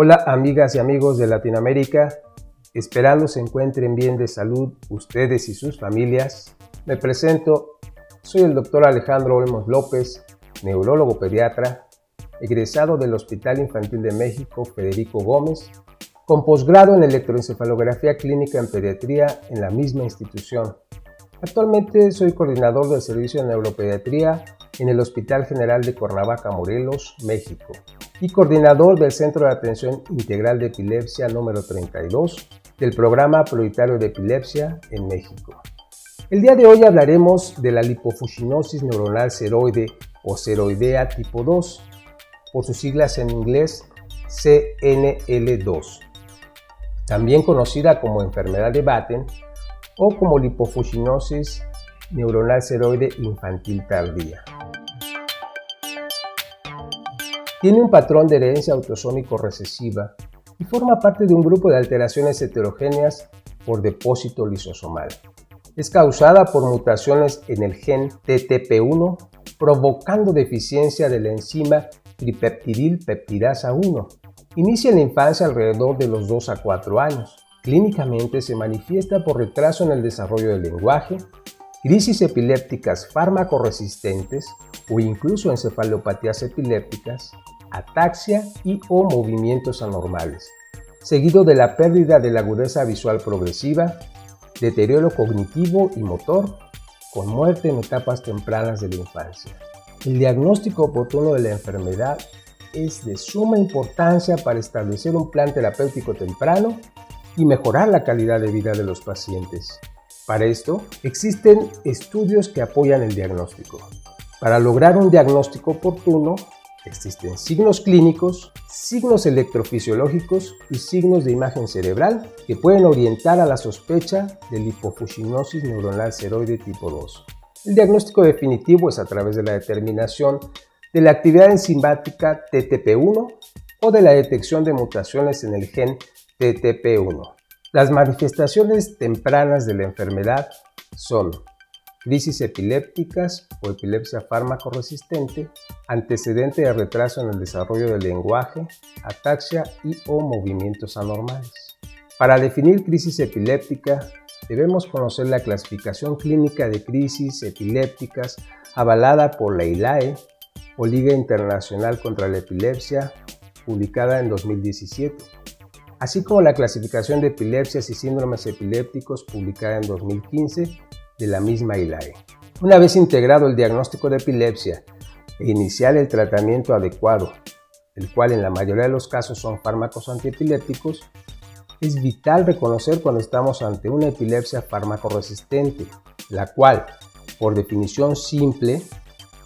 Hola amigas y amigos de Latinoamérica, esperando se encuentren bien de salud ustedes y sus familias. Me presento, soy el doctor Alejandro Olmos López, neurólogo pediatra, egresado del Hospital Infantil de México Federico Gómez, con posgrado en electroencefalografía clínica en pediatría en la misma institución. Actualmente soy coordinador del servicio de neuropediatría en el Hospital General de Cuernavaca, Morelos, México, y coordinador del Centro de Atención Integral de Epilepsia número 32 del Programa Prioritario de Epilepsia en México. El día de hoy hablaremos de la lipofuscinosis neuronal ceroide o ceroidea tipo 2, por sus siglas en inglés CNL2, también conocida como enfermedad de Batten o como lipofuscinosis neuronal ceroide infantil tardía. Tiene un patrón de herencia autosómico recesiva y forma parte de un grupo de alteraciones heterogéneas por depósito lisosomal. Es causada por mutaciones en el gen TTP1, provocando deficiencia de la enzima tripeptidil peptidasa 1. Inicia en la infancia alrededor de los 2 a 4 años. Clínicamente se manifiesta por retraso en el desarrollo del lenguaje, crisis epilépticas fármaco-resistentes o incluso encefalopatías epilépticas, ataxia y o movimientos anormales, seguido de la pérdida de la agudeza visual progresiva, deterioro cognitivo y motor, con muerte en etapas tempranas de la infancia. El diagnóstico oportuno de la enfermedad es de suma importancia para establecer un plan terapéutico temprano y mejorar la calidad de vida de los pacientes. Para esto, existen estudios que apoyan el diagnóstico. Para lograr un diagnóstico oportuno, existen signos clínicos, signos electrofisiológicos y signos de imagen cerebral que pueden orientar a la sospecha de lipofuscinosis neuronal ceroide tipo 2. El diagnóstico definitivo es a través de la determinación de la actividad enzimática TTP1 o de la detección de mutaciones en el gen TTP1. Las manifestaciones tempranas de la enfermedad son crisis epilépticas o epilepsia fármaco resistente, antecedente de retraso en el desarrollo del lenguaje, ataxia y o movimientos anormales. Para definir crisis epiléptica, debemos conocer la clasificación clínica de crisis epilépticas avalada por la ILAE o Liga Internacional contra la Epilepsia, publicada en 2017, así como la clasificación de epilepsias y síndromes epilépticos publicada en 2015 de la misma ILAE. Una vez integrado el diagnóstico de epilepsia e iniciar el tratamiento adecuado, el cual en la mayoría de los casos son fármacos antiepilépticos, es vital reconocer cuando estamos ante una epilepsia fármaco resistente, la cual, por definición simple,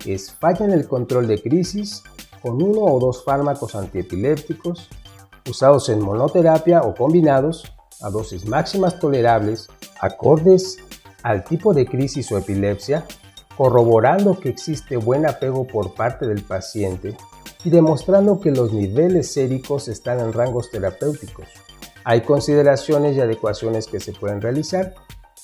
es falla en el control de crisis con uno o dos fármacos antiepilépticos usados en monoterapia o combinados a dosis máximas tolerables, acordes al tipo de crisis o epilepsia, corroborando que existe buen apego por parte del paciente y demostrando que los niveles séricos están en rangos terapéuticos. Hay consideraciones y adecuaciones que se pueden realizar,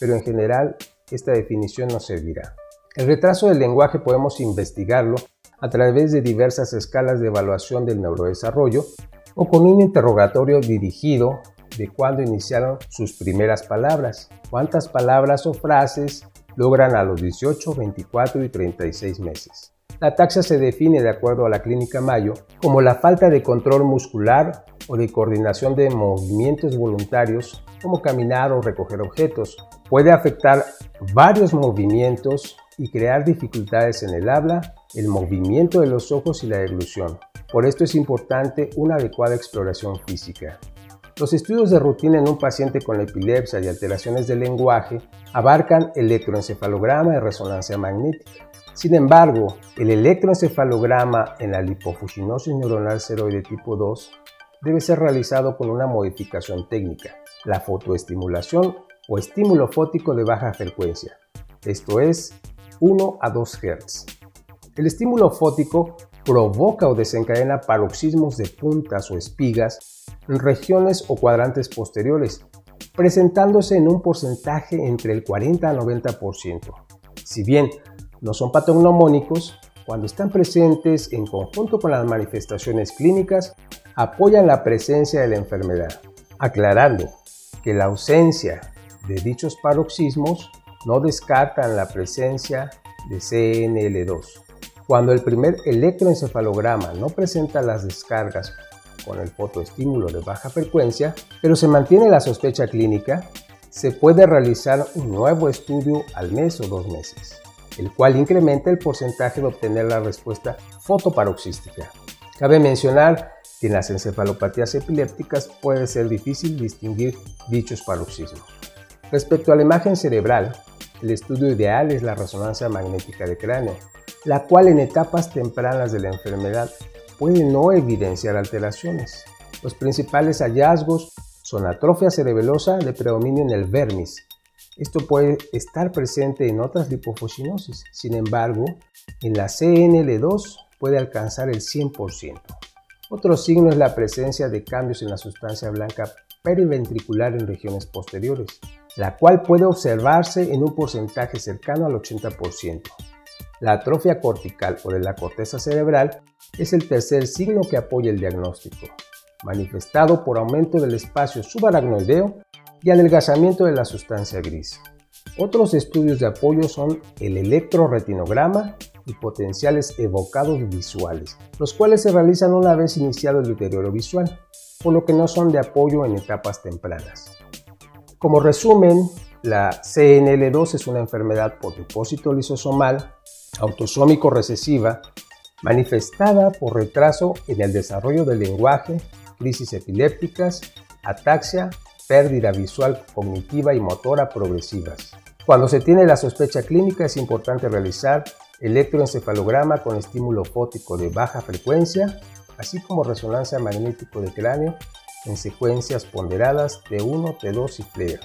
pero en general esta definición no servirá. El retraso del lenguaje podemos investigarlo a través de diversas escalas de evaluación del neurodesarrollo o con un interrogatorio dirigido de cuándo iniciaron sus primeras palabras, cuántas palabras o frases logran a los 18, 24 y 36 meses. La taxa se define de acuerdo a la clínica Mayo como la falta de control muscular o de coordinación de movimientos voluntarios como caminar o recoger objetos. Puede afectar varios movimientos y crear dificultades en el habla, el movimiento de los ojos y la deglución. Por esto es importante una adecuada exploración física. Los estudios de rutina en un paciente con epilepsia y alteraciones del lenguaje abarcan electroencefalograma y resonancia magnética. Sin embargo, el electroencefalograma en la lipofuscinosis neuronal ceroide tipo 2 debe ser realizado con una modificación técnica, la fotoestimulación o estímulo fótico de baja frecuencia, esto es 1 a 2 Hz. El estímulo fótico provoca o desencadena paroxismos de puntas o espigas en regiones o cuadrantes posteriores, presentándose en un porcentaje entre el 40 a 90%. Si bien no son patognomónicos, cuando están presentes en conjunto con las manifestaciones clínicas, apoyan la presencia de la enfermedad, aclarando que la ausencia de dichos paroxismos no descartan la presencia de CNL2. Cuando el primer electroencefalograma no presenta las descargas con el fotoestímulo de baja frecuencia, pero se mantiene la sospecha clínica, se puede realizar un nuevo estudio al mes o dos meses, el cual incrementa el porcentaje de obtener la respuesta fotoparoxística. Cabe mencionar que en las encefalopatías epilépticas puede ser difícil distinguir dichos paroxismos. Respecto a la imagen cerebral, el estudio ideal es la resonancia magnética de cráneo, la cual en etapas tempranas de la enfermedad puede no evidenciar alteraciones. Los principales hallazgos son atrofia cerebelosa de predominio en el vermis. Esto puede estar presente en otras lipofuscinosis, sin embargo, en la CNL2 puede alcanzar el 100%. Otro signo es la presencia de cambios en la sustancia blanca periventricular en regiones posteriores, la cual puede observarse en un porcentaje cercano al 80%. La atrofia cortical o de la corteza cerebral es el tercer signo que apoya el diagnóstico, manifestado por aumento del espacio subaracnoideo y adelgazamiento de la sustancia gris. Otros estudios de apoyo son el electroretinograma y potenciales evocados visuales, los cuales se realizan una vez iniciado el deterioro visual, por lo que no son de apoyo en etapas tempranas. Como resumen, la CNL2 es una enfermedad por depósito lisosomal autosómico recesiva manifestada por retraso en el desarrollo del lenguaje, crisis epilépticas, ataxia, pérdida visual cognitiva y motora progresivas. Cuando se tiene la sospecha clínica es importante realizar electroencefalograma con estímulo fótico de baja frecuencia, así como resonancia magnético de cráneo en secuencias ponderadas T1, T2 y FLAIR,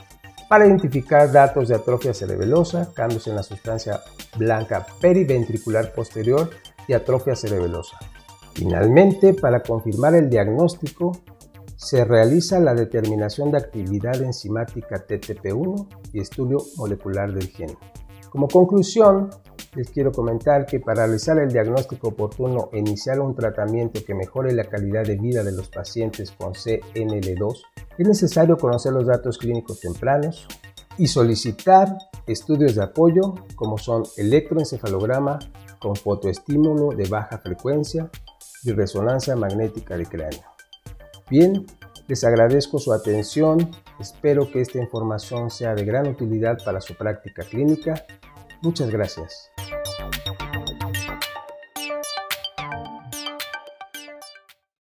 para identificar datos de atrofia cerebelosa, cambios en la sustancia blanca periventricular posterior y atrofia cerebelosa. Finalmente, para confirmar el diagnóstico, se realiza la determinación de actividad enzimática TTP1 y estudio molecular del gen. Como conclusión, les quiero comentar que para realizar el diagnóstico oportuno e iniciar un tratamiento que mejore la calidad de vida de los pacientes con CNL2, es necesario conocer los datos clínicos tempranos y solicitar estudios de apoyo como son electroencefalograma con fotoestímulo de baja frecuencia y resonancia magnética de cráneo. Bien, les agradezco su atención, espero que esta información sea de gran utilidad para su práctica clínica. Muchas gracias.